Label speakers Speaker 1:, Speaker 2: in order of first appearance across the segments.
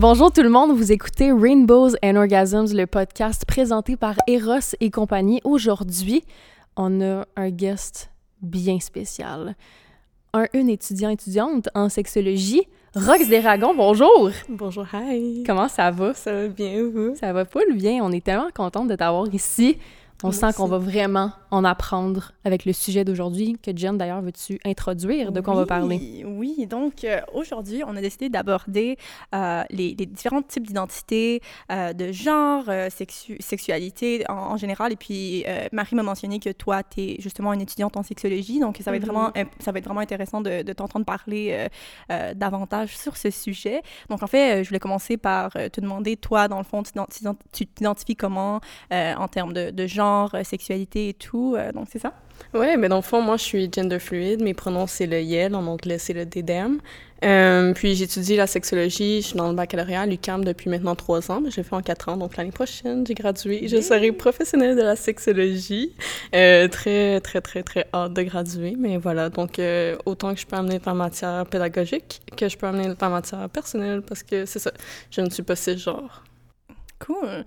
Speaker 1: Bonjour tout le monde, vous écoutez Rainbows and Orgasms, le podcast présenté par Eros et compagnie. Aujourd'hui, on a un guest bien spécial. Un, une étudiant étudiante en sexologie, Rox Desragons, bonjour!
Speaker 2: Bonjour, hi!
Speaker 1: Comment ça va?
Speaker 2: Ça va bien, vous?
Speaker 1: Ça va pas le bien, on est tellement contente de t'avoir ici. On sent qu'on va vraiment en apprendre avec le sujet d'aujourd'hui, que Jen, d'ailleurs, veux-tu introduire de quoi on va parler?
Speaker 2: Oui, donc euh, aujourd'hui, on a décidé d'aborder euh, les, les, différents types d'identités, euh, de genre, sexu sexualité en, en, général. Et puis, Marie m'a mentionné que toi, tu es justement une étudiante en sexologie, donc ça va, mm -hmm. être, vraiment, mm-hmm. ça va être vraiment intéressant de, de t'entendre parler davantage sur ce sujet. Donc, en fait, je voulais commencer par te demander, toi, dans le fond, tu t'identifies comment en termes de, de genre, genre, euh, sexualité et tout. Euh, donc, c'est ça?
Speaker 3: Ouais, mais dans le fond, moi, je suis gender fluid. Mes pronoms, c'est le YEL, en anglais, c'est le DDM. Euh, puis j'étudie la sexologie, je suis dans le baccalauréat à l'UQAM depuis maintenant trois ans, mais j'ai fait en quatre ans, donc l'année prochaine, j'ai gradué. Je serai professionnelle de la sexologie. Euh, très, très, très, très hâte de graduer, mais voilà, donc euh, autant que je peux amener ta matière pédagogique que je peux amener ta matière personnelle, parce que c'est ça, je ne suis pas cisgenre.
Speaker 2: Cool.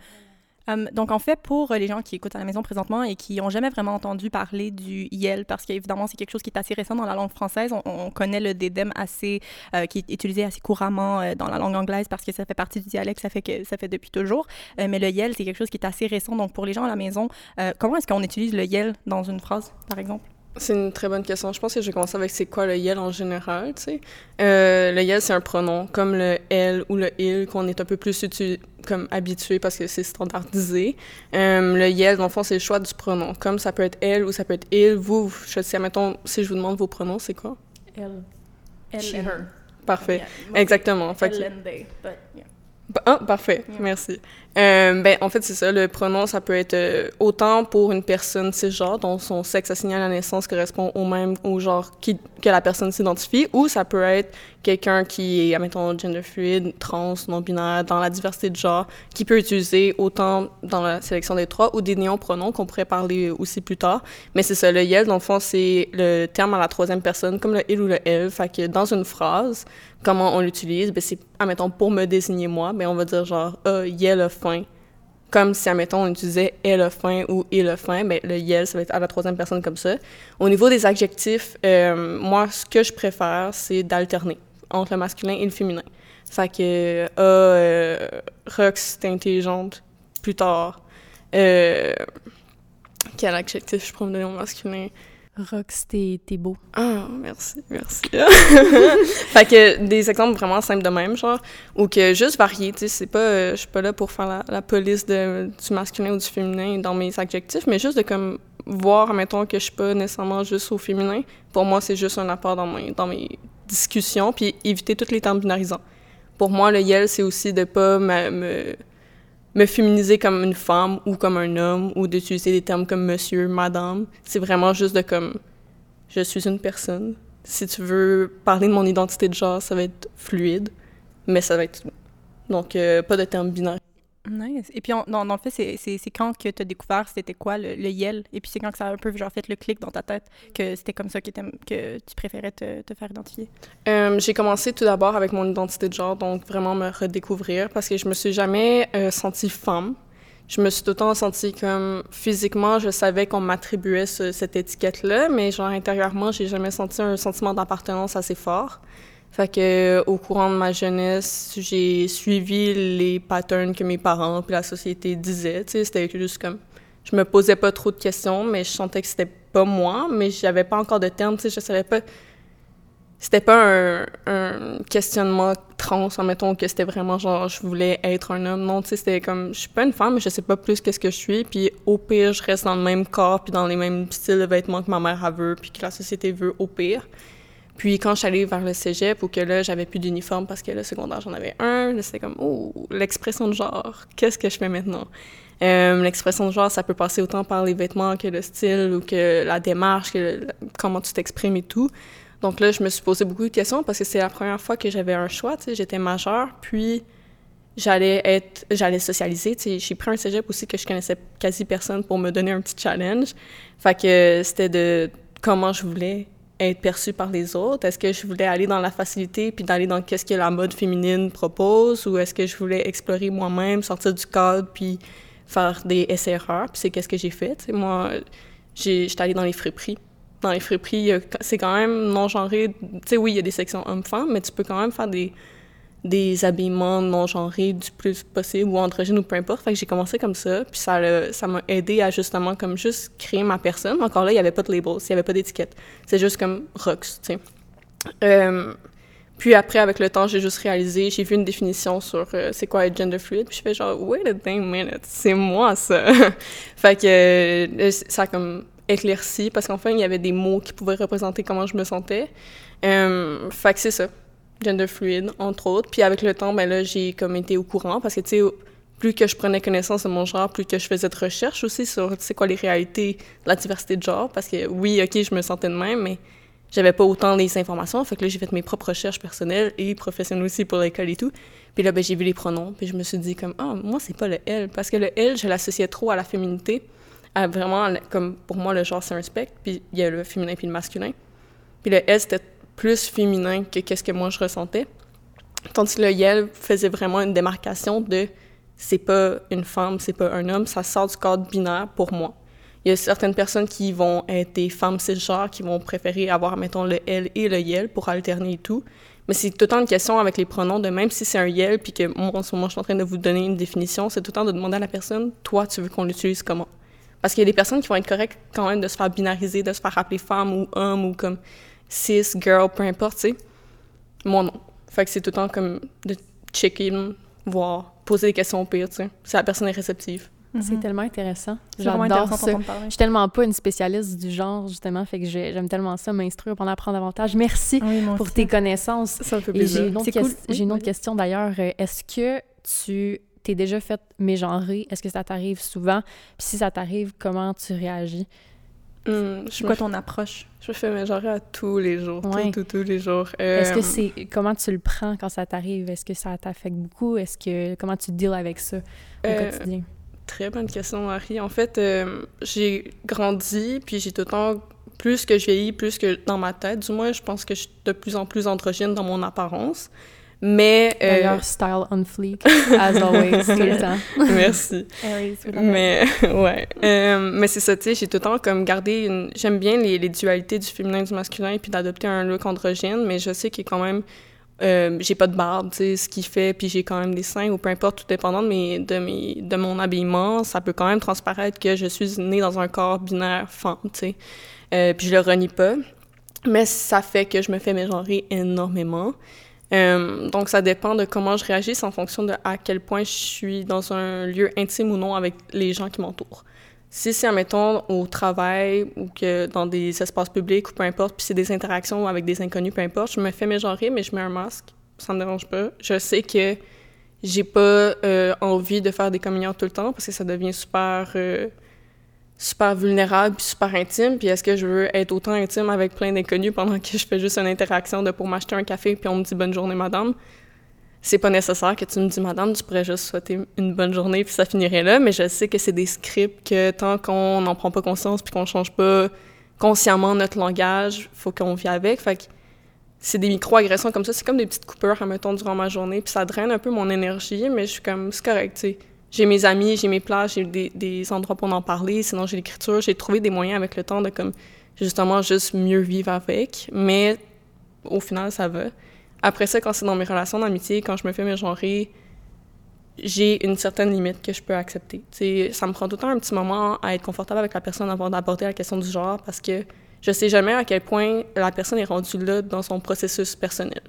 Speaker 2: Um, donc, en fait, pour les gens qui écoutent à la maison présentement et qui n'ont jamais vraiment entendu parler du YEL, parce qu'évidemment, c'est quelque chose qui est assez récent dans la langue française, on, on connaît le DEDEM assez, euh, qui est utilisé assez couramment euh, dans la langue anglaise parce que ça fait partie du dialecte, ça fait, que, ça fait depuis toujours. Euh, mais le YEL, c'est quelque chose qui est assez récent. Donc, pour les gens à la maison, euh, comment est-ce qu'on utilise le YEL dans une phrase, par exemple?
Speaker 3: C'est une très bonne question. Je pense que je vais commencer avec c'est quoi le yel en général, tu sais. Euh, le yel, c'est un pronom, comme le elle ou le il, qu'on est un peu plus comme habitué parce que c'est standardisé. Euh, le yel, dans le fond, c'est le choix du pronom. Comme ça peut être elle ou ça peut être il. Vous, je sais, mettons, si je vous demande vos pronoms, c'est quoi?
Speaker 2: Elle. Elle and her.
Speaker 3: Parfait. Yeah. Exactement.
Speaker 2: Elle and they, but yeah.
Speaker 3: Ah, parfait, yeah. merci. Euh, ben, en fait, c'est ça, le pronom, ça peut être euh, autant pour une personne cisgenre, dont son sexe assigné à la naissance correspond au même au genre qui, que la personne s'identifie, ou ça peut être quelqu'un qui est, admettons, gender fluide, trans, non-binaire, dans la diversité de genre, qui peut utiliser autant dans la sélection des trois, ou des néopronoms qu'on pourrait parler aussi plus tard. Mais c'est ça, le yel, dans le fond, c'est le terme à la troisième personne, comme le il ou le elle. Fait que dans une phrase, comment on l'utilise, ben c'est, admettons, pour me désigner moi, ben on va dire genre, ah, yel a faim. Comme si, admettons, on utilisait elle a faim ou il a faim, ben le yel, ça va être à la troisième personne comme ça. Au niveau des adjectifs, euh, moi, ce que je préfère, c'est d'alterner entre le masculin et le féminin. Fait que, ah, euh, Rox, t'es intelligente, plus tard. Euh, quel adjectif je me donner au masculin?
Speaker 1: Rox, t'es beau.
Speaker 3: Ah, merci, merci. fait que des exemples vraiment simples de même, genre, ou que juste varier, tu sais, c'est pas, euh, je suis pas là pour faire la, police du masculin ou du féminin dans mes adjectifs, mais juste de comme voir, mettons, que je suis pas nécessairement juste au féminin. Pour moi, c'est juste un apport dans mes, dans mes discussions, puis éviter tous les termes binarisants. Pour moi, le yel, c'est aussi de pas me, me féminiser comme une femme ou comme un homme ou d'utiliser des termes comme monsieur, madame. C'est vraiment juste de comme je suis une personne. Si tu veux parler de mon identité de genre, ça va être fluide, mais ça va être donc euh, pas de termes binaires.
Speaker 2: Nice. Et puis, on, dans, dans, le fait, c'est quand que tu as découvert c'était quoi le, le, YEL? Et puis, c'est quand que ça a un peu genre fait le clic dans ta tête que c'était comme ça que, que tu préférais te, te faire identifier?
Speaker 3: Euh, J'ai commencé tout d'abord avec mon identité de genre, donc vraiment me redécouvrir parce que je me suis jamais euh, sentie femme. Je me suis tout le temps sentie comme physiquement, je savais qu'on m'attribuait ce, cette étiquette-là, mais genre intérieurement, j'ai jamais senti un sentiment d'appartenance assez fort. Fait que au courant de ma jeunesse, j'ai suivi les patterns que mes parents puis la société disaient. Tu sais, c'était juste comme je me posais pas trop de questions, mais je sentais que c'était pas moi, mais j'avais pas encore de terme. Tu sais, je savais pas. C'était pas un, questionnement trans, mettons que c'était vraiment genre je voulais être un homme. Non, tu sais, c'était comme je suis pas une femme, mais je sais pas plus qu'est-ce que je suis. Puis au pire, je reste dans le même corps puis dans les mêmes styles de vêtements que ma mère a veut puis que la société veut au pire. Puis quand je suis allée vers le cégep, ou que là, j'avais plus d'uniforme parce que le secondaire, j'en avais un, c'était comme, oh, l'expression de genre, qu'est-ce que je fais maintenant? Euh, l'expression de genre, ça peut passer autant par les vêtements que le style, ou que la démarche, que le, comment tu t'exprimes et tout. Donc là, je me suis posé beaucoup de questions parce que c'est la première fois que j'avais un choix, tu sais, j'étais majeure, puis j'allais être, j'allais socialiser, tu sais, j'ai pris un cégep aussi que je connaissais quasi personne pour me donner un petit challenge. Fait que c'était de comment je voulais être perçue par les autres? Est-ce que je voulais aller dans la facilité puis d'aller dans qu'est-ce que la mode féminine propose? Ou est-ce que je voulais explorer moi-même, sortir du cadre puis faire des essais-erreurs? Puis c'est qu'est-ce que j'ai fait. Moi, j'étais allée dans les friperies. Dans les friperies, c'est quand même non-genré. Tu sais, oui, il y a des sections hommes-femmes, mais tu peux quand même faire des des habillements non genrés du plus possible ou androgynes ou peu importe. Fait que j'ai commencé comme ça, puis ça m'a aidé à justement comme juste créer ma personne. Encore là, il y avait pas de labels, il y avait pas d'étiquette. C'est juste comme rocks, tu sais. Euh, puis après, avec le temps, j'ai juste réalisé, j'ai vu une définition sur euh, c'est quoi être gender fluid, puis je fais genre, wait a damn minute, c'est moi ça. fait que euh, ça a comme éclairci, parce qu'enfin, il y avait des mots qui pouvaient représenter comment je me sentais. fait que c'est ça gender fluide, entre autres. Puis avec le temps, ben là, j'ai comme été au courant parce que, tu sais, plus que je prenais connaissance de mon genre, plus que je faisais de recherche aussi sur, tu sais, quoi les réalités de la diversité de genre. Parce que, oui, OK, je me sentais de même, mais j'avais pas autant les informations. Fait que là, j'ai fait mes propres recherches personnelles et professionnelles aussi pour l'école et tout. Puis là, ben, j'ai vu les pronoms. Puis je me suis dit, comme, ah, moi, c'est pas le elle. Parce que le elle, je l'associais trop à la féminité. À vraiment, comme, pour moi, le genre, c'est un spectre. Puis il y a le féminin puis le masculin. Puis le elle, c'était plus féminin que qu'est-ce que moi je ressentais. Tandis que le Yel faisait vraiment une démarcation de c'est pas une femme, c'est pas un homme, ça sort du cadre binaire pour moi. Il y a certaines personnes qui vont être des femmes cisgenres qui vont préférer avoir, mettons, le elle et le yel pour alterner et tout. Mais c'est tout le temps une question avec les pronoms de même si c'est un yel puis que moi, en ce moment, je suis en train de vous donner une définition, c'est tout le temps de demander à la personne, toi, tu veux qu'on l'utilise comment? Parce qu'il y a des personnes qui vont être correctes quand même de se faire binariser, de se faire appeler femme ou homme ou comme cis, girl, peu importe, tu sais. Moi, non. Fait que c'est tout le temps comme de checker, voir, poser des questions au pire, tu sais. Si la personne est réceptive.
Speaker 1: C'est mhm. tellement intéressant. J'adore ça. Je suis tellement pas une spécialiste du genre, justement, fait que j'aime tellement ça, m'instruire pour en apprendre davantage. Merci pour tes connaissances.
Speaker 3: Ça me fait plaisir.
Speaker 1: J'ai une autre, cool. une autre question d'ailleurs. Euh, est-ce que tu t'es déjà fait mégenrer? Est-ce que ça t'arrive souvent? Puis si ça t'arrive, comment tu réagis?
Speaker 2: Hum, c'est quoi ton approche?
Speaker 3: Je fais mes genres à tous les jours, tous, tous, les jours.
Speaker 1: Est-ce que euh, c'est... Comment tu le prends quand ça t'arrive? Est-ce que ça t'affecte beaucoup? Est-ce que... Comment tu deals avec ça au euh, quotidien?
Speaker 3: Très bonne question, Marie. En fait, euh, j'ai grandi, puis j'ai tout le temps... Plus que je vieillis, plus que dans ma tête, du moins, je pense que je suis de plus en plus androgyne dans mon apparence. Mais.
Speaker 1: Euh, D'ailleurs, style on fleek, as always, tout le temps.
Speaker 3: Merci. mais, ouais. Euh, mais c'est ça, tu sais, j'ai tout le temps comme gardé une. J'aime bien les, les, dualités du féminin et du masculin, puis d'adopter un look androgyne, mais je sais qu'il est quand même. Euh, j'ai pas de barbe, tu sais, ce qui fait, puis j'ai quand même des seins, ou peu importe, tout dépendant de, mes, de, mes, de mon habillement, ça peut quand même transparaître que je suis née dans un corps binaire femme, tu sais. Euh, puis je le renie pas. Mais ça fait que je me fais mégenrer énormément. Euh, donc, ça dépend de comment je réagis, en fonction de à quel point je suis dans un lieu intime ou non avec les gens qui m'entourent. Si c'est, admettons, au travail ou que dans des espaces publics ou peu importe, puis c'est des interactions avec des inconnus, peu importe, je me fais mégenrer, mais je mets un masque, ça me dérange pas. Je sais que j'ai pas euh, envie de faire des communions tout le temps parce que ça devient super euh, super vulnérable puis super intime puis est-ce que je veux être autant intime avec plein d'inconnus pendant que je fais juste une interaction de pour m'acheter un café puis on me dit bonne journée madame? C'est pas nécessaire que tu me dis madame tu pourrais juste souhaiter une bonne journée puis ça finirait là mais je sais que c'est des scripts que tant qu'on n'en prend pas conscience puis qu'on change pas consciemment notre langage faut qu'on vit avec. Fait que c'est des micro-agressions comme ça c'est comme des petites coupures admettons durant ma journée puis ça draine un peu mon énergie mais je suis comme c'est correct tu sais j'ai mes amis, j'ai mes plages, j'ai des, endroits pour en parler, sinon j'ai l'écriture. J'ai trouvé des moyens avec le temps de comme justement juste mieux vivre avec, mais au final ça va. Après ça, quand c'est dans mes relations d'amitié, quand je me fais mes genrer, j'ai une certaine limite que je peux accepter. T'sais, ça me prend tout le temps un petit moment à être confortable avec la personne avant d'aborder la question du genre parce que je sais jamais à quel point la personne est rendue là dans son processus personnel.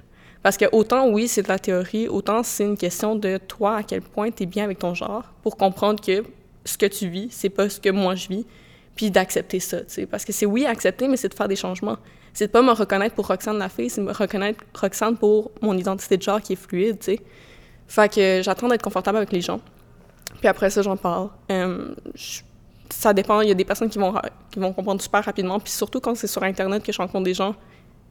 Speaker 3: Parce que autant, oui, c'est de la théorie, autant c'est une question de toi, à quel point tu es bien avec ton genre, pour comprendre que ce que tu vis, c'est pas ce que moi je vis, puis d'accepter ça, tu sais. Parce que c'est oui, accepter, mais c'est de faire des changements. C'est de pas me reconnaître pour Roxane la fille, c'est me reconnaître Roxane pour mon identité de genre qui est fluide, tu sais. Fait que j'attends d'être confortable avec les gens. Puis après ça, j'en parle. Ça dépend, il y a des personnes qui vont, qui vont comprendre super rapidement, puis surtout quand c'est sur Internet que je rencontre des gens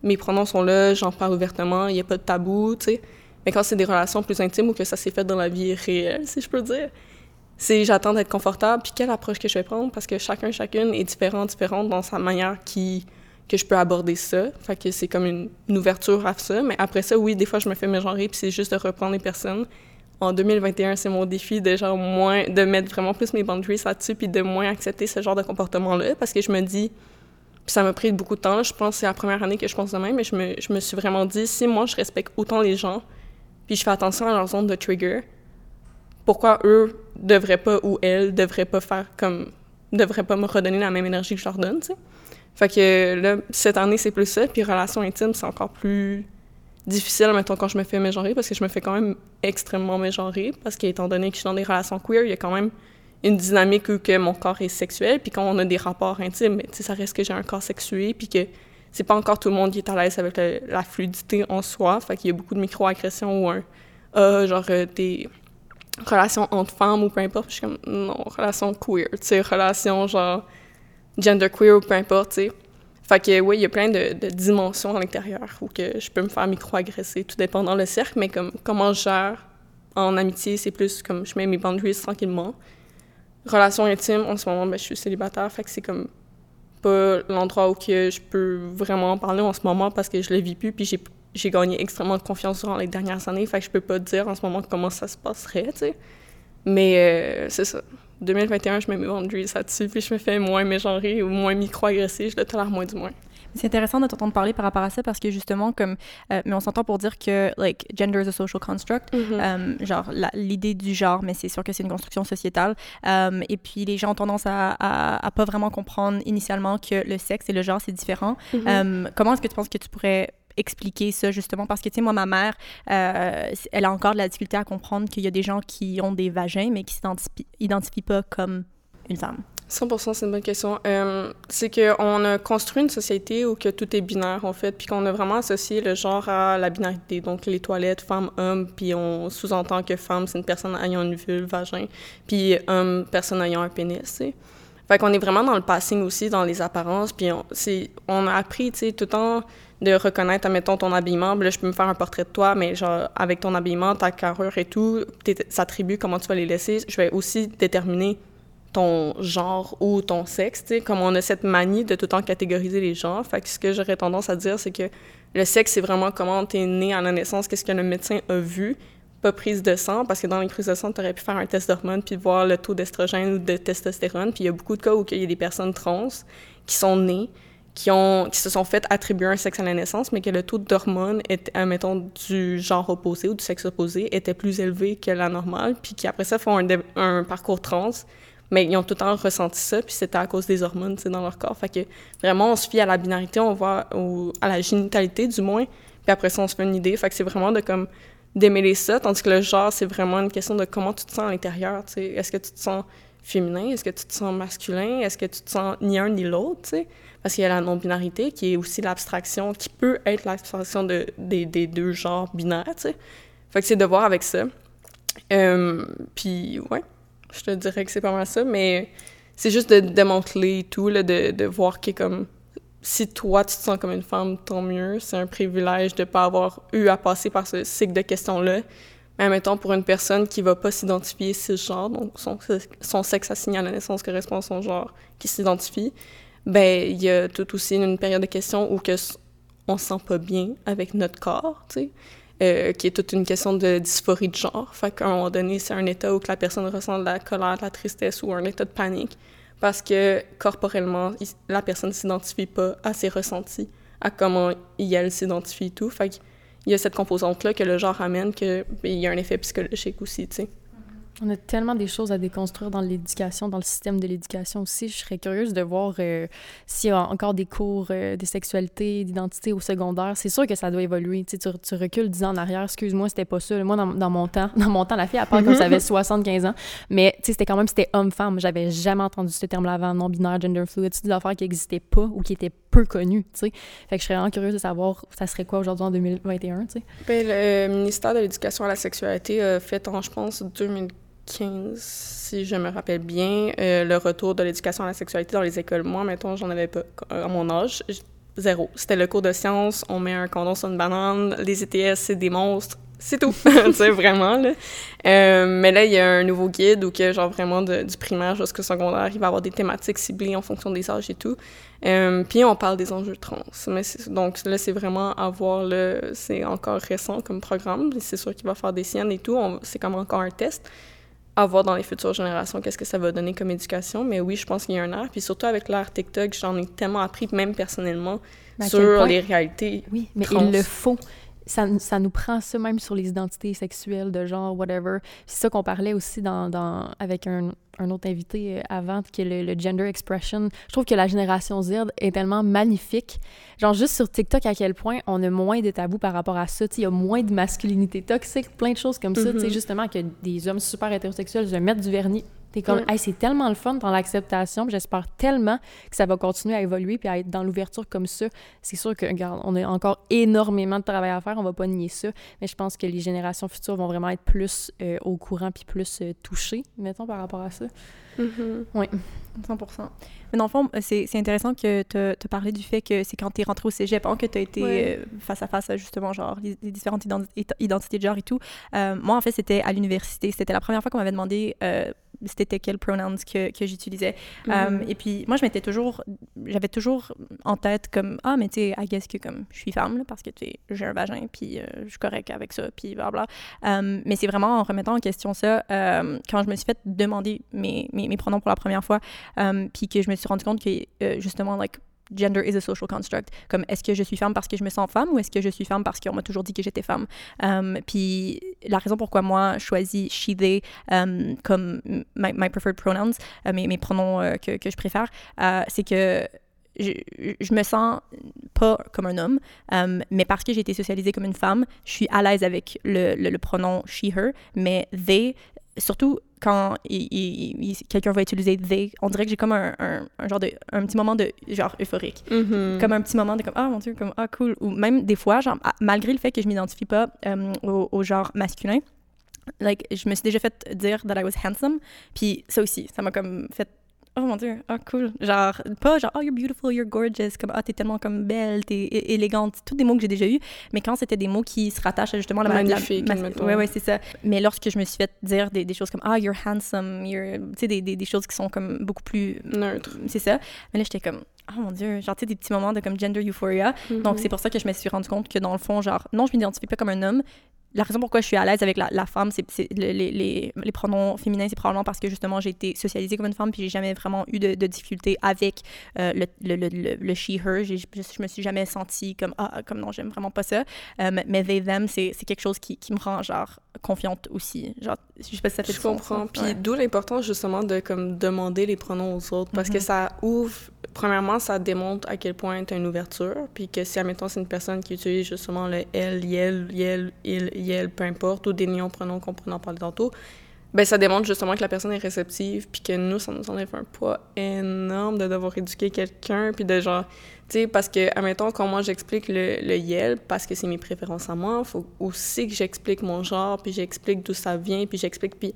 Speaker 3: mes pronoms sont là, j'en parle ouvertement, il n'y a pas de tabou, tu sais. Mais quand c'est des relations plus intimes ou que ça s'est fait dans la vie réelle, si je peux dire, c'est j'attends d'être confortable, puis quelle approche que je vais prendre, parce que chacun, chacune est différent, différente dans sa manière qui, que je peux aborder ça. Fait que c'est comme une, ouverture à ça. Mais après ça, oui, des fois, je me fais mégenrer, puis c'est juste de reprendre les personnes. En 2021, c'est mon défi de genre moins, de mettre vraiment plus mes boundaries là-dessus, puis de moins accepter ce genre de comportement-là, parce que je me dis, puis ça m'a pris beaucoup de temps, je pense que c'est la première année que je pense de même, mais je me, je me suis vraiment dit, si moi, je respecte autant les gens, puis je fais attention à leur zone de trigger, pourquoi eux devraient pas, ou elles devraient pas faire comme, devraient pas me redonner la même énergie que je leur donne, tu sais. Fait que là, cette année, c'est plus ça. Puis relation intime, c'est encore plus difficile, mettons, quand je me fais mégenrer, parce que je me fais quand même extrêmement mégenrer, parce qu'étant donné que je suis dans des relations queer, il y a quand même une dynamique où que mon corps est sexuel, puis quand on a des rapports intimes, mais ça reste que j'ai un corps sexué, puis que c'est pas encore tout le monde qui est à l'aise avec la fluidité en soi, fait qu'il y a beaucoup de micro-agressions ou un euh, genre des relations entre femmes ou peu importe, je suis comme non, relation queer, tu sais, relation genre genderqueer ou peu importe, tu sais. Fait que oui, il y a plein de, dimensions à l'intérieur où que je peux me faire micro-agresser, tout dépendant le cercle, mais comme comment je gère en amitié, c'est plus comme je mets mes boundaries tranquillement. Relation intime, en ce moment, ben, je suis célibataire, fait que c'est comme pas l'endroit où que je peux vraiment en parler en ce moment parce que je le vis plus, puis j'ai, j'ai gagné extrêmement de confiance durant les dernières années, fait que je peux pas dire en ce moment comment ça se passerait, tu sais. Mais euh, c'est ça. 2021, je mets mes boundaries là-dessus, puis je me fais moins mégenrer ou moins micro-agresser, je le tolère moins du moins.
Speaker 2: C'est intéressant de t'entendre parler par rapport à ça parce que justement, comme, euh, mais on s'entend pour dire que, like, gender is a social construct,
Speaker 3: mm-hmm.
Speaker 2: euh, genre l'idée du genre, mais c'est sûr que c'est une construction sociétale. Euh, et puis les gens ont tendance à, à, pas vraiment comprendre initialement que le sexe et le genre c'est différent.
Speaker 3: Mm-hmm.
Speaker 2: comment est-ce que tu penses que tu pourrais expliquer ça justement? Parce que tu sais moi ma mère elle a encore de la difficulté à comprendre qu'il y a des gens qui ont des vagins mais qui s'identifient pas comme une femme.
Speaker 3: 100 c'est une bonne question. Euh, c'est qu'on a construit une société où que tout est binaire, en fait, puis qu'on a vraiment associé le genre à la binarité. Donc, les toilettes, femme, homme, puis on sous-entend que femme, c'est une personne ayant une vulve, vagin, puis homme, personne ayant un pénis, tu. Fait qu'on est vraiment dans le passing aussi, dans les apparences, puis on, on a appris, tu sais, tout le temps de reconnaître, admettons, ton habillement. Là, je peux me faire un portrait de toi, mais genre, avec ton habillement, ta carrure et tout, tes attributs, comment tu vas les laisser, je vais aussi déterminer ton genre ou ton sexe, comme on a cette manie de tout le temps catégoriser les genres. Fait ce que j'aurais tendance à dire, c'est que le sexe, c'est vraiment comment tu es né à la naissance, qu'est-ce que le médecin a vu, pas prise de sang, parce que dans les prises de sang, tu aurais pu faire un test d'hormones puis voir le taux d'estrogène ou de testostérone. Puis il y a beaucoup de cas où il y a des personnes trans qui sont nées, qui, ont, qui se sont fait attribuer un sexe à la naissance, mais que le taux d'hormones, mettons, du genre opposé ou du sexe opposé était plus élevé que la normale, puis qui après ça font un parcours trans mais ils ont tout le temps ressenti ça, puis c'était à cause des hormones, dans leur corps. Fait que vraiment, on se fie à la binarité, on voit à la génitalité, du moins, puis après ça, on se fait une idée. Fait que c'est vraiment de, comme, démêler ça, tandis que le genre, c'est vraiment une question de comment tu te sens à l'intérieur, tu sais. Est-ce que tu te sens féminin? Est-ce que tu te sens masculin? Est-ce que tu te sens ni un ni l'autre, tu sais? Parce qu'il y a la non-binarité, qui est aussi l'abstraction, qui peut être l'abstraction de, des, des deux genres binaires, tu sais. Fait que c'est de voir avec ça. Euh, puis, ouais. Je te dirais que c'est pas mal ça, mais c'est juste de démanteler tout, là, de, de voir que comme si toi tu te sens comme une femme, tant mieux. C'est un privilège de pas avoir eu à passer par ce cycle de questions-là. Mais mettons pour une personne qui va pas s'identifier genre, donc son, son sexe assigné à la naissance correspond à son genre, qui s'identifie, ben il y a tout aussi une période de questions où que on se sent pas bien avec notre corps, tu sais. Euh, qui est toute une question de dysphorie de genre. Fait qu'à un moment donné, c'est un état où que la personne ressent de la colère, de la tristesse ou un état de panique parce que corporellement, la personne ne s'identifie pas à ses ressentis, à comment il, elle s'identifie et tout. Fait qu'il y a cette composante-là que le genre amène, qu'il ben, y a un effet psychologique aussi, tu sais.
Speaker 1: On a tellement des choses à déconstruire dans l'éducation, dans le système de l'éducation aussi. Je serais curieuse de voir euh, s'il y a encore des cours euh, de sexualité, d'identité au secondaire. C'est sûr que ça doit évoluer. Tu, tu recules 10 ans en arrière. Excuse-moi, c'était pas ça. Moi, dans, mon temps, dans mon temps, la fille, à part quand ça avait 75 ans. Mais c'était quand même, c'était homme-femme. J'avais jamais entendu ce terme-là avant, non-binaire, gender fluid. C'est des affaires qui n'existaient pas ou qui étaient peu connues, tu sais. Fait que je serais vraiment curieuse de savoir ça serait quoi aujourd'hui en 2021, tu sais.
Speaker 3: Ben, le ministère de l'Éducation à la sexualité a fait en, je pense, 2000 15, si je me rappelle bien, euh, le retour de l'éducation à la sexualité dans les écoles. Moi, mettons, j'en avais pas à mon âge. Zéro. C'était le cours de sciences, on met un condom sur une banane, les ETS, c'est des monstres. c'est tout, tu sais, vraiment, là. Euh, mais là, il y a un nouveau guide où que, genre, vraiment, du primaire jusqu'au secondaire, il va avoir des thématiques ciblées en fonction des âges et tout. Euh, puis on parle des enjeux trans. Mais donc là, c'est vraiment à voir, c'est encore récent comme programme, c'est sûr qu'il va faire des siennes et tout, c'est comme encore un test à voir dans les futures générations qu'est-ce que ça va donner comme éducation. Mais oui, je pense qu'il y a un art. Puis surtout avec l'art TikTok, j'en ai tellement appris, même personnellement, sur les réalités.
Speaker 1: Oui, mais il le faut ça, ça, nous prend ça même sur les identités sexuelles de genre, whatever. C'est ça qu'on parlait aussi dans, dans, avec un, un, autre invité euh, avant, qui est le, gender expression. Je trouve que la génération Z est tellement magnifique. Genre, juste sur TikTok, à quel point on a moins de tabous par rapport à ça. Il y a moins de masculinité toxique, plein de choses comme ça. Tu sais, mm-hmm. justement, que des hommes super hétérosexuels se mettent du vernis T'es comme, c'est tellement le fun dans l'acceptation. J'espère tellement que ça va continuer à évoluer puis à être dans l'ouverture comme ça. C'est sûr que, regarde, on a encore énormément de travail à faire. On va pas nier ça. Mais je pense que les générations futures vont vraiment être plus euh, au courant puis plus euh, touchées, mettons, par rapport à ça.
Speaker 2: Mm-hmm. Oui. 100 Mais dans le fond, c'est intéressant que tu as parlé du fait que c'est quand tu es rentré au cégep, hein, que tu as été euh, face à face à justement genre les, différentes identités de genre et tout. moi, en fait, c'était à l'université. C'était la première fois qu'on m'avait demandé c'était quels pronouns que, que j'utilisais. Mm-hmm. Um, et puis, moi, je m'étais toujours, j'avais toujours en tête comme, ah, mais tu sais, I guess que comme je suis femme, parce que tu sais, j'ai un vagin, puis euh, je suis correcte avec ça, puis blablabla. Um, mais c'est vraiment en remettant en question ça, um, quand je me suis fait demander mes, mes, mes pronoms pour la première fois, puis que je me suis rendu compte que, euh, justement, like, gender is a social construct. Comme est-ce que je suis femme parce que je me sens femme ou est-ce que je suis femme parce qu'on m'a toujours dit que j'étais femme? Um, puis la raison pourquoi moi je choisis she, they um, comme my, preferred pronouns, euh, mes, pronoms euh, que, que, je préfère, euh, c'est que je, je, me sens pas comme un homme, um, mais parce que j'ai été socialisée comme une femme, je suis à l'aise avec le, le, le pronom she, her, mais they, surtout quand quelqu'un va utiliser they, on dirait que j'ai comme un, un, genre de un petit moment de genre euphorique. Mm-hmm. Comme un petit moment de comme ah mon dieu comme ah cool ou même des fois genre malgré le fait que je m'identifie pas euh, au, au, genre masculin, like je me suis déjà fait dire that I was handsome, puis ça aussi ça m'a comme fait oh mon dieu, ah cool. Genre, pas genre, oh you're beautiful, you're gorgeous, comme, ah t'es tellement comme belle, t'es élégante, tous des mots que j'ai déjà eus, mais quand c'était des mots qui se rattachent à justement la
Speaker 3: Magnifique,
Speaker 2: la, Ouais, ouais, c'est ça. Mais lorsque je me suis fait dire des, des choses comme, ah you're handsome, you're, tu sais, des, des, des, choses qui sont comme beaucoup plus.
Speaker 3: Neutres.
Speaker 2: C'est ça. Mais là, j'étais comme, oh mon dieu, genre, tu sais, des petits moments de comme gender euphoria. Donc, mm-hmm. c'est pour ça que je me suis rendu compte que dans le fond, genre, non, je m'identifie pas comme un homme, la raison pourquoi je suis à l'aise avec la, la femme, c'est les, les, les, pronoms féminins, c'est probablement parce que justement j'ai été socialisée comme une femme, puis j'ai jamais vraiment eu de, de difficulté avec euh, le, le, le, le, she, her. Je, je, me suis jamais sentie comme, ah, comme non, j'aime vraiment pas ça. Euh, mais they, them, c'est quelque chose qui, qui, me rend genre confiante aussi. Genre, je sais pas si ça fait
Speaker 3: Je comprends. Puis d'où l'importance justement de comme demander les pronoms aux autres, parce que mm-hmm. ça ouvre premièrement, ça démontre à quel point tu as une ouverture, puis que si, admettons, c'est une personne qui utilise justement le elle, yel, yel, il, yel, peu importe, ou des noms, pronoms qu'on en parler tantôt, ben ça démontre justement que la personne est réceptive, puis que nous, ça nous enlève un poids énorme de devoir éduquer quelqu'un, puis de genre, tu sais, parce que, admettons, quand moi j'explique le, le yel, parce que c'est mes préférences à moi, faut aussi que j'explique mon genre, puis j'explique d'où ça vient, puis j'explique, puis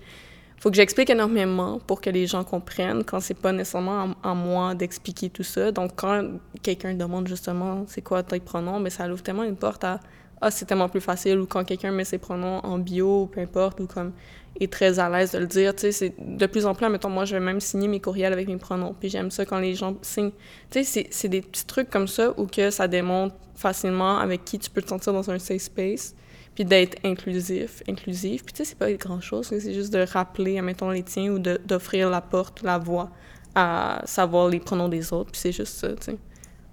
Speaker 3: faut que j'explique énormément pour que les gens comprennent quand c'est pas nécessairement à, moi d'expliquer tout ça. Donc, quand quelqu'un demande justement c'est quoi tes pronoms, mais ça ouvre tellement une porte à ah, c'est tellement plus facile ou quand quelqu'un met ses pronoms en bio, peu importe, ou comme est très à l'aise de le dire. Tu sais, c'est de plus en plus, mettons, moi, je vais même signer mes courriels avec mes pronoms. Puis j'aime ça quand les gens signent. Tu sais, c'est des petits trucs comme ça où que ça démontre facilement avec qui tu peux te sentir dans un safe space puis d'être inclusif, inclusif. Puis tu sais, c'est pas grand-chose, c'est juste de rappeler, mettons, les tiens ou d'offrir la porte, la voix à savoir les pronoms des autres, puis c'est juste ça, tu sais.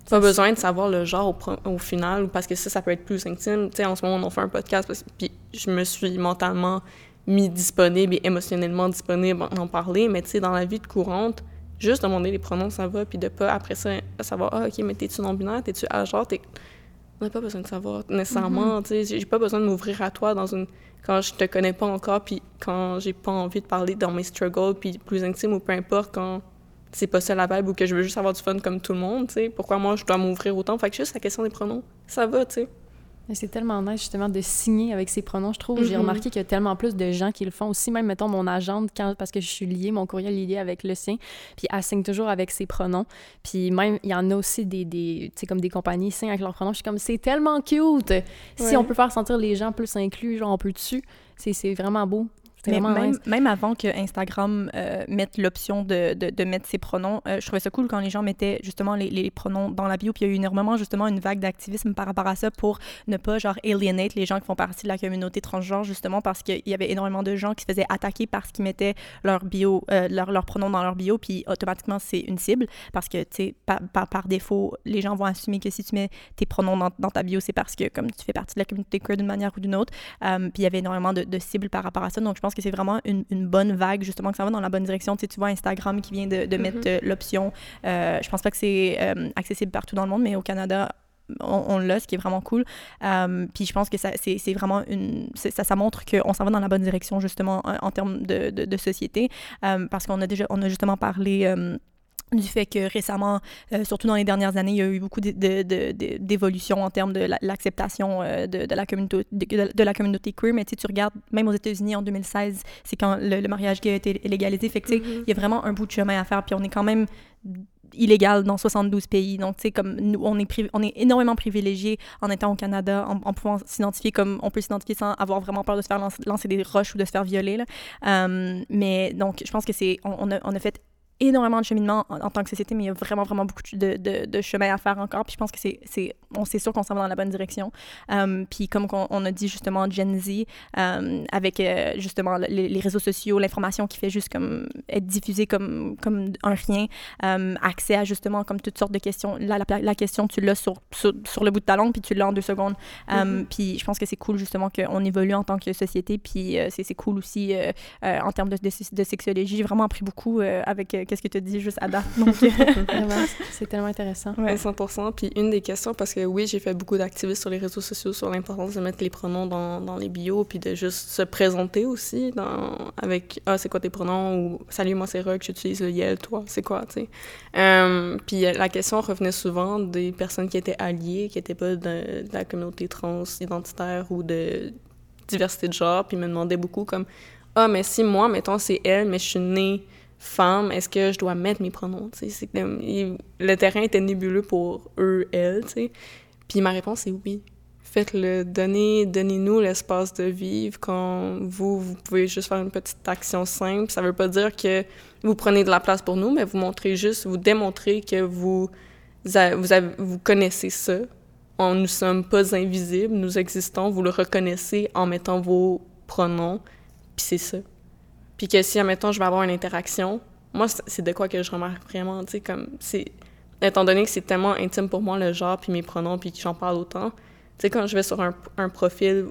Speaker 3: Pas besoin de savoir le genre au, au, final, parce que ça, ça peut être plus intime. Tu sais, en ce moment, on fait un podcast, puis je me suis mentalement mis disponible et émotionnellement disponible à en parler, mais tu sais, dans la vie de courante, juste demander les pronoms, ça va, puis de pas, après ça, savoir, ah, OK, mais t'es-tu non-binaire, t'es-tu à genre, t'es on n'a pas besoin de savoir nécessairement. Mm -hmm. J'ai pas besoin de m'ouvrir à toi dans une quand je te connais pas encore, puis quand j'ai pas envie de parler dans mes struggles, puis plus intime ou peu importe, quand c'est pas ça la vibe ou que je veux juste avoir du fun comme tout le monde, tu sais. Pourquoi moi je dois m'ouvrir autant? Fait que juste la question des pronoms, ça va, tu sais.
Speaker 1: C'est tellement nice, justement, de signer avec ses pronoms, je trouve. J'ai remarqué qu'il y a tellement plus de gens qui le font aussi. Même, mettons, mon agente, quand, parce que je suis liée, mon courriel est lié avec le sien, puis elle signe toujours avec ses pronoms. Puis même, il y en a aussi des, des tu sais, comme des compagnies qui signent avec leurs pronoms. Je suis comme, c'est tellement cute! Si on peut faire sentir les gens plus inclus, genre, on peut dessus, c'est vraiment beau. C'est
Speaker 2: Mais
Speaker 1: vraiment
Speaker 2: même,
Speaker 1: nice.
Speaker 2: même avant que Instagram euh, mette l'option de, de, de mettre ses pronoms, euh, je trouvais ça cool quand les gens mettaient justement les, les pronoms dans la bio. Puis il y a eu énormément justement une vague d'activisme par rapport à ça pour ne pas genre alienate les gens qui font partie de la communauté transgenre justement parce qu'il y avait énormément de gens qui se faisaient attaquer parce qu'ils mettaient leur bio, euh, leur, leur pronom dans leur bio. Puis automatiquement c'est une cible parce que tu sais par, par, par défaut les gens vont assumer que si tu mets tes pronoms dans, dans ta bio c'est parce que comme tu fais partie de la communauté queer d'une manière ou d'une autre. Euh, puis il y avait énormément de, de cibles par rapport à ça. Donc je pense que c'est vraiment une, une bonne vague, justement, que ça va dans la bonne direction. Tu, sais, tu vois Instagram qui vient de, de mettre euh, l'option. Euh, je pense pas que c'est euh, accessible partout dans le monde, mais au Canada, on, on l'a, ce qui est vraiment cool. Euh, puis je pense que ça, c'est, vraiment une. Ça, ça montre qu'on s'en va dans la bonne direction, justement, en, en termes de, de, de société. Parce qu'on a déjà, on a justement parlé. Du fait que récemment, euh, surtout dans les dernières années, il y a eu beaucoup de- de- de- de- d'évolution en termes de la- l'acceptation euh, de, de la communauté de, la communauté queer. Mais tu regardes, même aux États-Unis en 2016, c'est quand le, le mariage gay a été légalisé. Fait que sais,
Speaker 3: Mhm.
Speaker 2: il y a vraiment un bout de chemin à faire. Puis on est quand même illégal dans 72 pays. Donc, tu sais, comme nous, on est, on est énormément privilégiés en étant au Canada, en, en pouvant s'identifier comme on peut s'identifier sans avoir vraiment peur de se faire lancer, lancer des roches ou de se faire violer. Là. Euh, mais donc, je pense que c'est, on, on a, on a fait énormément de cheminement en, en tant que société, mais il y a vraiment, vraiment beaucoup de, de, de chemin à faire encore. Puis je pense que c'est, c'est, on sait sûr qu'on s'en va dans la bonne direction. Euh, puis comme on a dit justement Gen Z, euh, avec euh, justement les, les réseaux sociaux, l'information qui fait juste comme être diffusée comme, comme un rien, accès à justement comme toutes sortes de questions. La, la, la question, tu l'as sur, sur, sur le bout de ta langue, puis tu l'as en deux secondes.
Speaker 3: Mhm.
Speaker 2: Puis je pense que c'est cool justement qu'on évolue en tant que société, puis euh, c'est c'est cool aussi euh, en termes de, de, de sexologie. J'ai vraiment appris beaucoup avec qu'est-ce que tu dit juste à date. Euh,
Speaker 1: c'est tellement intéressant.
Speaker 2: ouais.
Speaker 3: 100%. Puis une des questions, parce que oui, j'ai fait beaucoup d'activistes sur les réseaux sociaux sur l'importance de mettre les pronoms dans, dans les bios, puis de juste se présenter aussi dans, avec « Ah, c'est quoi tes pronoms » ou « Salut, moi c'est Rock, j'utilise le Yel, toi, c'est quoi ?» tu sais. Euh, puis la question revenait souvent des personnes qui étaient alliées, qui n'étaient pas de, de la communauté trans identitaire ou de diversité de genre, puis ils me demandaient beaucoup comme « Ah, mais si moi, mettons, c'est elle, mais je suis née femme, est-ce que je dois mettre mes pronoms? C'est comme- le terrain était nébuleux pour eux, elles, tu sais. Puis ma réponse est oui. Faites-le. Donnez, donnez-nous l'espace de vivre quand vous, vous pouvez juste faire une petite action simple. Ça veut pas dire que vous prenez de la place pour nous, mais vous montrez juste, vous démontrez que vous, vous, avez- vous connaissez ça. On, nous sommes pas invisibles, nous existons, vous le reconnaissez en mettant vos pronoms, puis c'est ça. Puis que si, admettons, je vais avoir une interaction, moi, c'est de quoi que je remarque vraiment, tu sais, comme, c'est... Étant donné que c'est tellement intime pour moi, le genre, puis mes pronoms, puis que j'en parle autant, tu sais, quand je vais sur un, profil,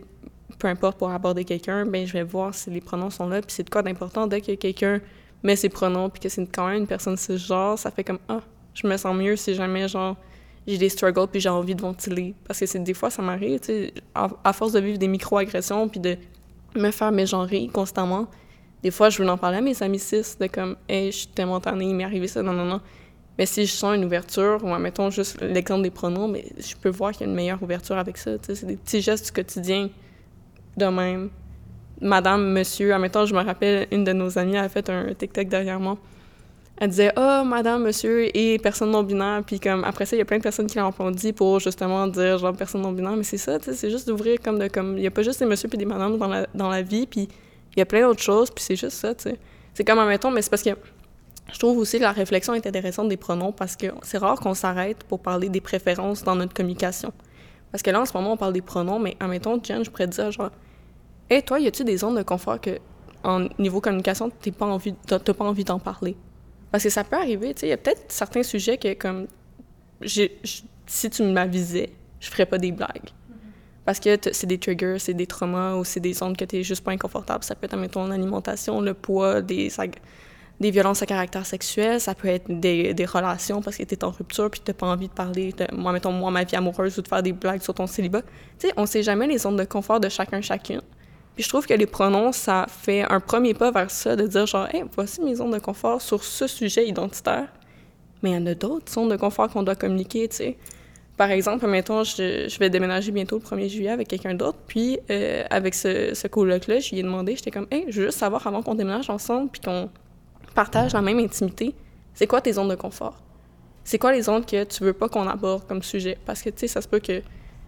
Speaker 3: peu importe, pour aborder quelqu'un, ben je vais voir si les pronoms sont là, puis c'est de quoi d'important, dès que quelqu'un met ses pronoms, puis que c'est quand même une personne cisgenre, ça fait comme, ah, je me sens mieux si jamais, genre, j'ai des struggles, puis j'ai envie de ventiler. Parce que c'est des fois, ça m'arrive, tu sais, à, à force de vivre des micro-agressions, puis de me faire mégenrer constamment, des fois, je veux en parler à mes amis cis, de comme, hey, je suis tellement tannée, il m'est arrivé ça, non, non, non. Mais si je sens une ouverture, ou mettons juste l'exemple des pronoms, mais je peux voir qu'il y a une meilleure ouverture avec ça. C'est des petits gestes du quotidien de même. Madame, monsieur, admettons, je me rappelle, une de nos amies a fait un TikTok derrière moi. Elle disait Ah, madame, monsieur et personne non-binaire. Puis comme après ça, il y a plein de personnes qui l'ont applaudi pour justement dire genre personne non-binaire. Mais c'est ça, c'est juste d'ouvrir comme de comme. Il n'y a pas juste des monsieur puis des madames dans la, dans la vie. Puis il y a plein d'autres choses. Puis c'est juste ça, tu. C'est comme, admettons, mais c'est parce que je trouve aussi que la réflexion est intéressante des pronoms parce que c'est rare qu'on s'arrête pour parler des préférences dans notre communication. Parce que là, en ce moment, on parle des pronoms, mais admettons, Jen, je pourrais dire genre, Hé, toi, y a-tu des zones de confort que, en niveau communication, t'as pas envie, pas envie d'en parler? Parce que ça peut arriver, tu sais, il y a peut-être certains sujets que, comme, j- si tu m'avisais, je ferais pas des blagues. Parce que c'est des triggers, c'est des traumas ou c'est des zones que t'es juste pas inconfortable. Ça peut être, admettons, l'alimentation, le poids, des, violences à caractère sexuel, ça peut être des, des relations parce que t'es en rupture puis t'as pas envie de parler de, moi, mettons, moi, ma vie amoureuse ou de faire des blagues sur ton célibat. Tu sais, on sait jamais les zones de confort de chacun, chacune. Puis je trouve que les pronoms, ça fait un premier pas vers ça, de dire genre, hey, voici mes zones de confort sur ce sujet identitaire. Mais il y en a d'autres zones de confort qu'on doit communiquer, tu sais. Par exemple, mettons, je, vais déménager bientôt le 1er juillet avec quelqu'un d'autre, puis euh, avec ce, ce coloc-là, je lui ai demandé, j'étais comme, hey, je veux juste savoir avant qu'on déménage ensemble, puis qu'on partage la même intimité, c'est quoi tes zones de confort? C'est quoi les zones que tu veux pas qu'on aborde comme sujet? Parce que, tu sais, ça se peut que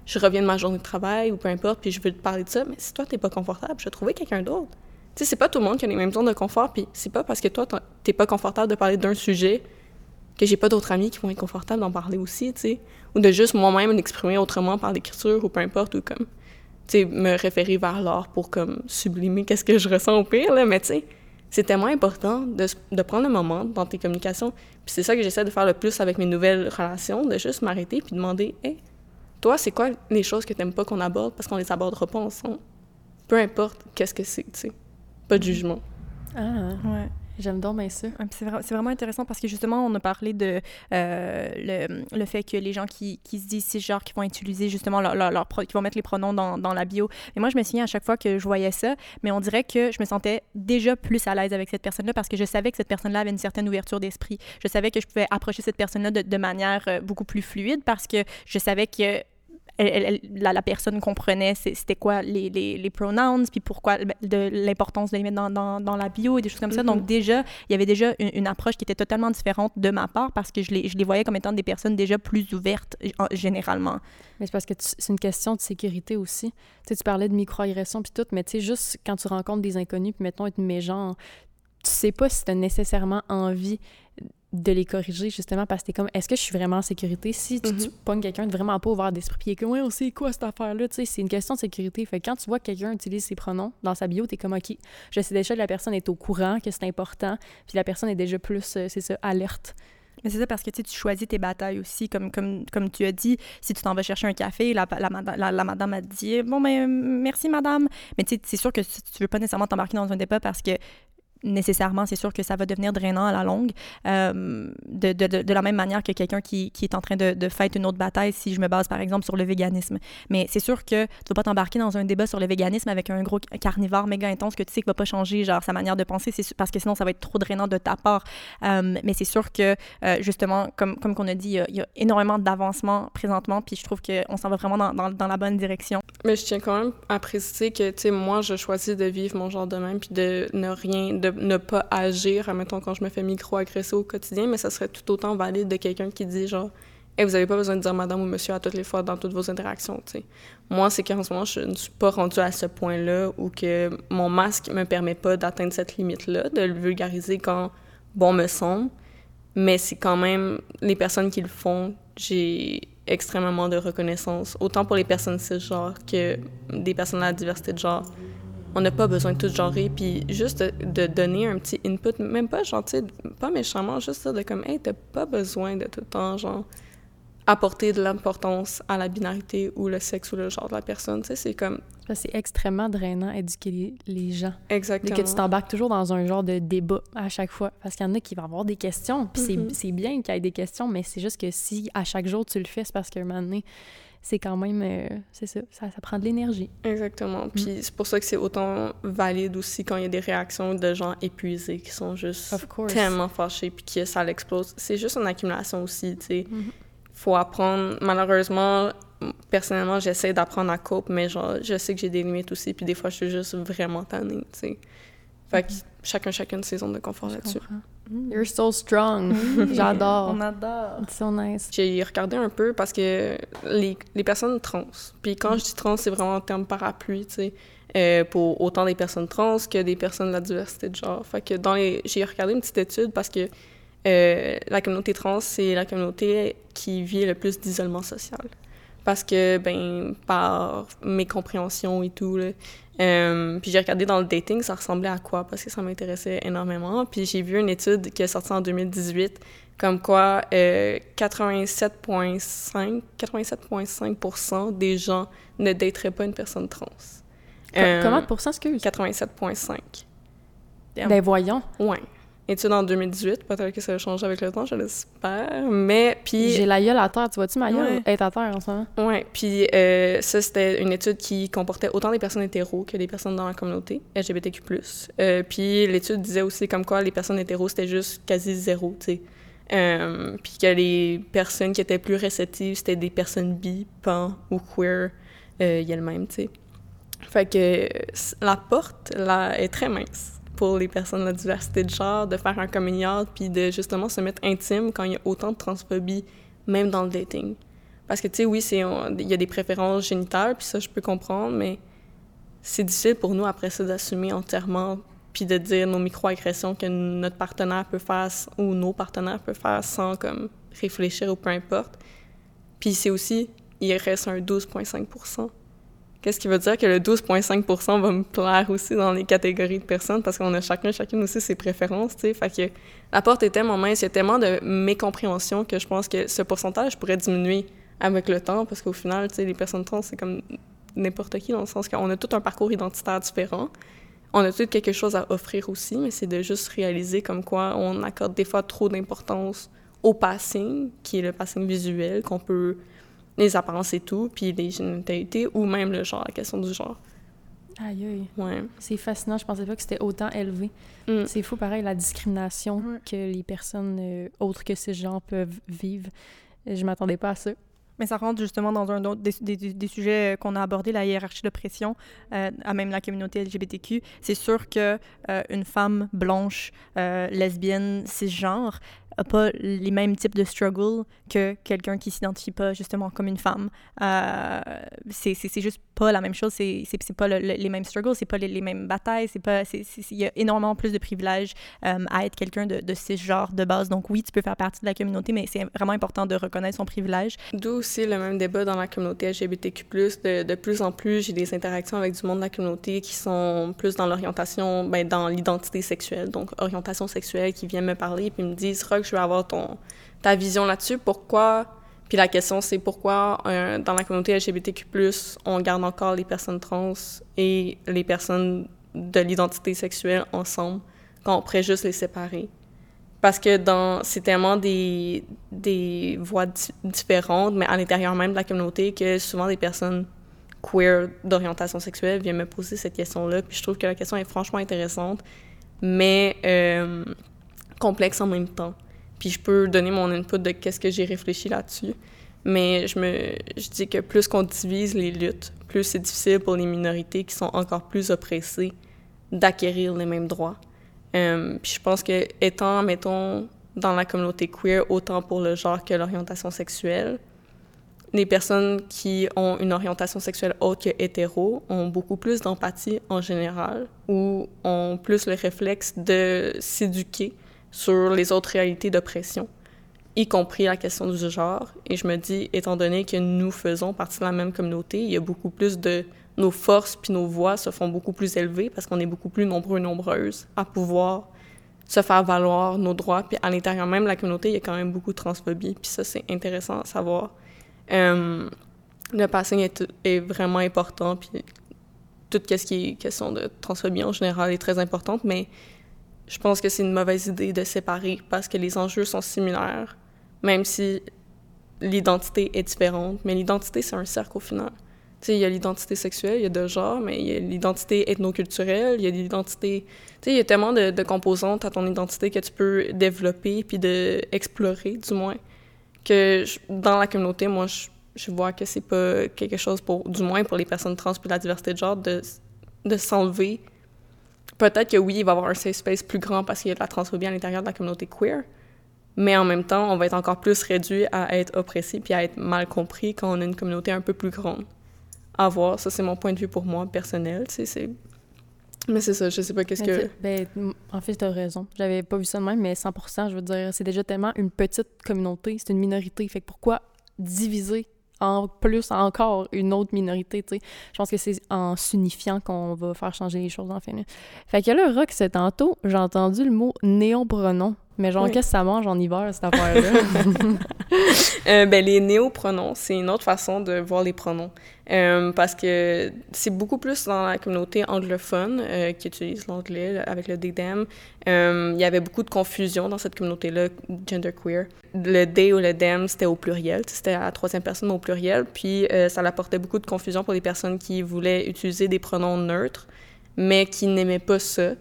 Speaker 3: je reviens de ma journée de travail ou peu importe, puis je veux te parler de ça, mais si toi, t'es pas confortable, je vais trouver quelqu'un d'autre. Tu sais, c'est pas tout le monde qui a les mêmes zones de confort, puis c'est pas parce que toi, t'es pas confortable de parler d'un sujet que j'ai pas d'autres amis qui vont être confortables d'en parler aussi, tu sais. Ou de juste moi-même l'exprimer autrement par l'écriture ou peu importe, ou comme, tu sais, me référer vers l'art pour comme sublimer qu'est-ce que je ressens au pire, là, mais tu sais, c'est tellement important de, de, prendre un moment dans tes communications. Puis c'est ça que j'essaie de faire le plus avec mes nouvelles relations, de juste m'arrêter puis demander, hey, toi, c'est quoi les choses que t'aimes pas qu'on aborde parce qu'on les abordera pas ensemble? Peu importe qu'est-ce que c'est, tu sais. Pas de jugement.
Speaker 1: Ah, ouais. J'aime donc bien ça.
Speaker 2: C'est vraiment intéressant parce que justement, on a parlé de euh, le, le, fait que les gens qui, qui se disent genre qui vont utiliser justement leur, leur, qui vont mettre les pronoms dans, dans, la bio. Et moi, je me souviens à chaque fois que je voyais ça, mais on dirait que je me sentais déjà plus à l'aise avec cette personne-là parce que je savais que cette personne-là avait une certaine ouverture d'esprit. Je savais que je pouvais approcher cette personne-là de, de, manière euh, beaucoup plus fluide parce que je savais que elle, la, la, personne comprenait c'était quoi les, les, les, pronouns, puis pourquoi de l'importance de les mettre dans, dans, dans, la bio et des choses comme ça. Donc mm-hmm. déjà, il y avait déjà une, approche qui était totalement différente de ma part parce que je les, je les voyais comme étant des personnes déjà plus ouvertes généralement.
Speaker 1: Mais c'est parce que c'est une question de sécurité aussi. Tu sais, tu parlais de microagression puis tout, mais tu sais, juste quand tu rencontres des inconnus, puis mettons être méchant, tu sais pas si tu as nécessairement envie de les corriger justement parce que t'es comme est-ce que je suis vraiment en sécurité si tu, mm pognes quelqu'un de vraiment pas ouvert d'esprit puis que ouais on sait quoi cette affaire là tu sais c'est une question de sécurité fait que quand tu vois que quelqu'un utilise ses pronoms dans sa bio t'es comme ok je sais déjà que la personne est au courant que c'est important puis la personne est déjà plus euh, c'est ça alerte
Speaker 2: mais c'est ça parce que tu choisis tes batailles aussi, comme, comme, comme tu as dit. Si tu t'en vas chercher un café, la, la, la, madame a dit Bon, ben, merci, madame. Mais tu sais, c'est sûr que tu veux pas nécessairement t'embarquer dans un débat parce que nécessairement, c'est sûr que ça va devenir drainant à la longue. Euh, de, de, la même manière que quelqu'un qui, qui, est en train de, faire une autre bataille, si je me base par exemple sur le véganisme. Mais c'est sûr que tu ne vas pas t'embarquer dans un débat sur le véganisme avec un gros carnivore méga intense que tu sais qu'il va pas changer genre sa manière de penser, c'est parce que sinon ça va être trop drainant de ta part. Euh, mais c'est sûr que euh, justement, comme comme qu'on a dit, il y, a énormément d'avancement présentement, puis je trouve qu'on s'en va vraiment dans, dans, dans, la bonne direction.
Speaker 3: Mais je tiens quand même à préciser que tu sais moi je choisis de vivre mon genre de même puis de ne rien de ne pas agir, admettons, quand je me fais micro-agresser au quotidien, mais ça serait tout autant valide de quelqu'un qui dit genre, hey, vous n'avez pas besoin de dire madame ou monsieur à toutes les fois dans toutes vos interactions. Moi, c'est qu'en ce moment, je ne suis pas rendue à ce point-là où que mon masque me permet pas d'atteindre cette limite-là, de le vulgariser quand bon me semble, mais c'est quand même les personnes qui le font, j'ai extrêmement de reconnaissance, autant pour les personnes cisgenres que des personnes à la diversité de genre on n'a pas besoin de tout genrer, puis juste de, donner un petit input, même pas gentil, pas méchamment, juste ça de comme, hey, t'as pas besoin de tout le temps, genre, apporter de l'importance à la binarité ou le sexe ou le genre de la personne, tu sais, c'est comme...
Speaker 1: C'est extrêmement drainant éduquer les, gens.
Speaker 3: Exactement.
Speaker 1: Et que tu t'embarques toujours dans un genre de débat à chaque fois, parce qu'il y en a qui vont avoir des questions, puis c'est mm-hmm. bien qu'il y ait des questions, mais c'est juste que si à chaque jour tu le fais, c'est parce qu'à un moment donné, c'est quand même, euh, c'est ça, ça, prend de l'énergie.
Speaker 3: Exactement. Puis mm. c'est pour ça que c'est autant valide aussi quand il y a des réactions de gens épuisés qui sont juste tellement fâchés puis que ça l'explose. C'est juste une accumulation aussi, tu sais. Mm-hmm. Faut apprendre. Malheureusement, personnellement, j'essaie d'apprendre à coupe, mais genre, je sais que j'ai des limites aussi, puis des fois, je suis juste vraiment tannée, tu sais. Fait que mm-hmm. chacun, chacune ses zones de confort là-dessus.
Speaker 1: Mm. You're so strong. J'adore.
Speaker 2: On adore.
Speaker 1: It's so nice.
Speaker 3: J'ai regardé un peu parce que les, les personnes trans, puis quand je dis trans, c'est vraiment un terme parapluie, tu sais, euh, pour autant des personnes trans que des personnes de la diversité de genre. Fait que dans les... J'ai regardé une petite étude parce que euh, la communauté trans, c'est la communauté qui vit le plus d'isolement social. Parce que, ben, par mes compréhensions et tout, là, euh, puis j'ai regardé dans le dating, ça ressemblait à quoi, parce que ça m'intéressait énormément. Puis j'ai vu une étude qui est sortie en 2018, comme quoi euh, 87,5 87,5 des gens ne dateraient pas une personne trans.
Speaker 1: Euh, comment de pourcent, excuse?
Speaker 3: 87,5.
Speaker 1: Ben voyons.
Speaker 3: Ouais étude en 2018. Peut-être que ça va changer avec le temps, je l'espère. Mais puis...
Speaker 1: J'ai la gueule à terre. Tu vois-tu ma gueule est à terre en ce moment?
Speaker 3: Oui. Puis euh, ça, c'était une étude qui comportait autant des personnes hétéros que des personnes dans la communauté LGBTQ+. Euh, puis l'étude disait aussi comme quoi les personnes hétéros, c'était juste quasi zéro, tu sais. Euh, puis que les personnes qui étaient plus réceptives, c'était des personnes bi, pan ou queer, euh, il y a le même, tu sais. Fait que la porte, là, est très mince pour les personnes de la diversité de genre, de faire un coming out, puis de justement se mettre intime quand il y a autant de transphobie, même dans le dating. Parce que, tu sais, oui, il y a des préférences génitales, puis ça, je peux comprendre, mais c'est difficile pour nous, après ça, d'assumer entièrement puis de dire nos microagressions que notre partenaire peut faire ou nos partenaires peuvent faire sans comme réfléchir ou peu importe. Puis c'est aussi, il reste un 12,5 Qu'est-ce qui veut dire que le 12,5% va me plaire aussi dans les catégories de personnes? Parce qu'on a chacun, chacune aussi ses préférences, tu sais. Fait que la porte est tellement mince, il y a tellement de mécompréhension que je pense que ce pourcentage pourrait diminuer avec le temps? Parce qu'au final, tu sais, les personnes trans, c'est comme n'importe qui dans le sens qu'on a tout un parcours identitaire différent. On a tout quelque chose à offrir aussi, mais c'est de juste réaliser comme quoi on accorde des fois trop d'importance au passing, qui est le passing visuel, qu'on peut les apparences et tout, puis les génitalités, ou même le genre, la question du genre.
Speaker 1: Aïe, aïe.
Speaker 3: Ouais.
Speaker 1: C'est fascinant. Je pensais pas que c'était autant élevé. Mm. C'est fou, pareil, la discrimination que les personnes euh, autres que ces gens peuvent vivre. Je m'attendais pas à ça.
Speaker 2: Mais ça rentre justement dans un autre des, des, sujets qu'on a abordés, la hiérarchie de pression, euh, à même la communauté LGBTQ. C'est sûr que euh, une femme blanche, euh, lesbienne, cisgenre, a pas les mêmes types de struggle que quelqu'un qui s'identifie pas justement comme une femme. Euh, c'est juste pas la même chose, c'est pas les mêmes struggles, c'est pas les, mêmes batailles, c'est pas... Il y a énormément plus de privilèges euh, à être quelqu'un de, de ce genre de base. Donc oui, tu peux faire partie de la communauté, mais c'est vraiment important de reconnaître son privilège.
Speaker 3: D'où aussi le même débat dans la communauté LGBTQ+. De, de plus en plus, j'ai des interactions avec du monde de la communauté qui sont plus dans l'orientation, ben, dans l'identité sexuelle, donc orientation sexuelle, qui viennent me parler puis me disent « je veux avoir ton, ta vision là-dessus. Pourquoi? Puis la question, c'est pourquoi euh, dans la communauté LGBTQ+, on garde encore les personnes trans et les personnes de l'identité sexuelle ensemble quand on pourrait juste les séparer? Parce que dans, c'est tellement des, des voies différentes, mais à l'intérieur même de la communauté, que souvent des personnes queer d'orientation sexuelle viennent me poser cette question-là. Puis je trouve que la question est franchement intéressante, mais euh, complexe en même temps. Puis je peux donner mon input de qu'est-ce que j'ai réfléchi là-dessus. Mais je me je dis que plus qu'on divise les luttes, plus c'est difficile pour les minorités qui sont encore plus oppressées d'acquérir les mêmes droits. Euh, puis je pense que étant, mettons, dans la communauté queer, autant pour le genre que l'orientation sexuelle, les personnes qui ont une orientation sexuelle autre que hétéro ont beaucoup plus d'empathie en général ou ont plus le réflexe de s'éduquer sur les autres réalités d'oppression, y compris la question du genre. Et je me dis, étant donné que nous faisons partie de la même communauté, il y a beaucoup plus de... Nos forces puis nos voix se font beaucoup plus élevées parce qu'on est beaucoup plus nombreux et nombreuses à pouvoir se faire valoir nos droits. Puis à l'intérieur même de la communauté, il y a quand même beaucoup de transphobie. Puis ça, c'est intéressant à savoir. Euh, le passing est, vraiment important. Puis tout ce qui est question de transphobie en général est très importante. Mais je pense que c'est une mauvaise idée de séparer parce que les enjeux sont similaires, même si l'identité est différente. Mais l'identité, c'est un cercle au final. Tu sais, il y a l'identité sexuelle, il y a deux genres, mais il y a l'identité ethnoculturelle, il y a l'identité... Tu sais, il y a tellement de, composantes à ton identité que tu peux développer puis de explorer, du moins, que dans la communauté, moi, je, vois que c'est pas quelque chose pour, du moins pour les personnes trans puis la diversité de genre, de, de s'enlever peut-être que oui, il va y avoir un safe space plus grand parce qu'il y a de la transphobie à l'intérieur de la communauté queer, mais en même temps, on va être encore plus réduit à être oppressé puis à être mal compris quand on a une communauté un peu plus grande. À voir, ça c'est mon point de vue pour moi, personnel, tu sais, c'est... Mais c'est ça, je sais pas qu'est-ce que...
Speaker 1: Ben, en fait, t'as raison. J'avais pas vu ça de même, mais 100 je veux dire, c'est déjà tellement une petite communauté, c'est une minorité. Fait que pourquoi diviser en plus encore une autre minorité, tu sais. Je pense que c'est en s'unifiant qu'on va faire changer les choses, en fait. Fait que là, Rock, c'est tantôt, j'ai entendu le mot néopronom. Mais genre, qu'est-ce que ça mange en hiver, cette affaire-là?
Speaker 3: euh, ben, les néopronoms, c'est une autre façon de voir les pronoms. Euh, parce que c'est beaucoup plus dans la communauté anglophone euh, qui utilise l'anglais avec le they, them. Euh, il y avait beaucoup de confusion dans cette communauté-là, genderqueer. Le they ou le them, c'était au pluriel, c'était à la troisième personne au pluriel. Puis ça apportait beaucoup de confusion pour les personnes qui voulaient utiliser des pronoms neutres, mais qui n'aimaient pas ça.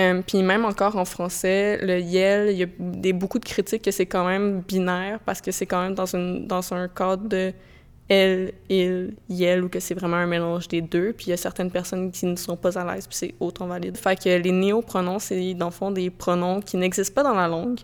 Speaker 3: Euh, puis même encore en français, le YEL, il y a des, beaucoup de critiques que c'est quand même binaire parce que c'est quand même dans, une, dans un cadre de elle, il, YEL ou que c'est vraiment un mélange des deux. Puis il y a certaines personnes qui ne sont pas à l'aise, puis c'est autant valide. Fait que les néopronoms, c'est dans le fond des pronoms qui n'existent pas dans la langue,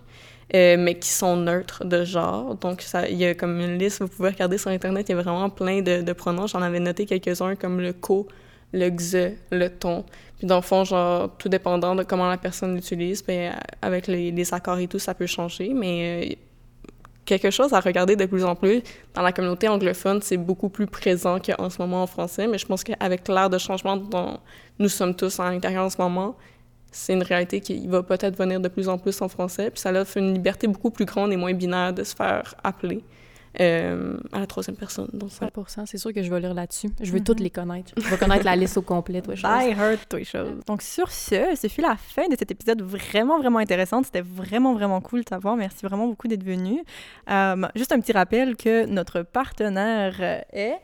Speaker 3: euh, mais qui sont neutres de genre. Donc il y a comme une liste, vous pouvez regarder sur Internet, il y a vraiment plein de, de pronoms. J'en avais noté quelques-uns comme le co, le xe, le ton. Puis dans le fond, genre, tout dépendant de comment la personne l'utilise, ben, avec les, les, accords et tout, ça peut changer, mais euh, quelque chose à regarder de plus en plus. Dans la communauté anglophone, c'est beaucoup plus présent qu'en ce moment en français, mais je pense qu'avec l'ère de changement dont nous sommes tous à l'intérieur en ce moment, c'est une réalité qui va peut-être venir de plus en plus en français, puis ça offre une liberté beaucoup plus grande et moins binaire de se faire appeler. Euh, à la troisième personne. Donc,
Speaker 1: 100%, c'est sûr que je vais lire là-dessus. Je veux toutes mhm. les connaître. Je veux connaître la liste au complet, toi,
Speaker 2: I heard toi, choses. Donc, sur ce, ce fut la fin de cet épisode vraiment, vraiment intéressant. C'était vraiment, vraiment cool de t'avoir. Merci vraiment beaucoup d'être venu. Euh, juste un petit rappel que notre partenaire est...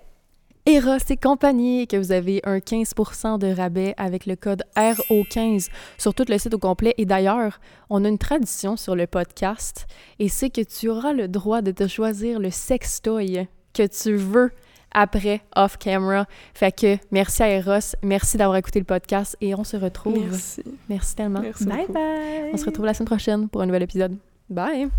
Speaker 1: Eros et compagnie, que vous avez un 15% de rabais avec le code RO15 sur tout le site au complet. Et d'ailleurs, on a une tradition sur le podcast et c'est que tu auras le droit de te choisir le sextoy que tu veux après off camera. Fait que merci à Eros, merci d'avoir écouté le podcast et on se retrouve.
Speaker 3: Merci.
Speaker 1: Merci tellement.
Speaker 2: bye bye.
Speaker 1: On se retrouve la semaine prochaine pour un nouvel épisode. Bye.